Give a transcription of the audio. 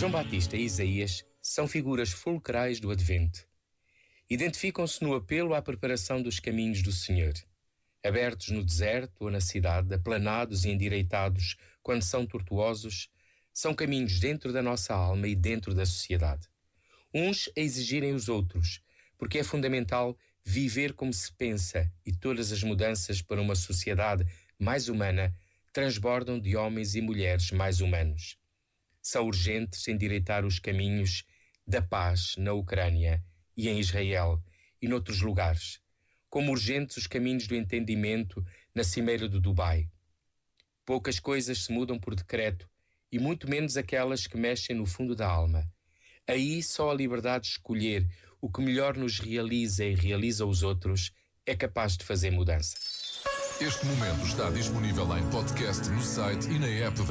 João Batista e Isaías são figuras fulcrais do Advento. Identificam-se no apelo à preparação dos caminhos do Senhor. Abertos no deserto ou na cidade, aplanados e endireitados quando são tortuosos, são caminhos dentro da nossa alma e dentro da sociedade. Uns a exigirem os outros, porque é fundamental viver como se pensa e todas as mudanças para uma sociedade mais humana transbordam de homens e mulheres mais humanos são urgentes endireitar os caminhos da paz na Ucrânia e em Israel e noutros lugares, como urgentes os caminhos do entendimento na Cimeira do Dubai. Poucas coisas se mudam por decreto e muito menos aquelas que mexem no fundo da alma. Aí só a liberdade de escolher o que melhor nos realiza e realiza os outros é capaz de fazer mudança. Este momento está disponível em podcast no site e na app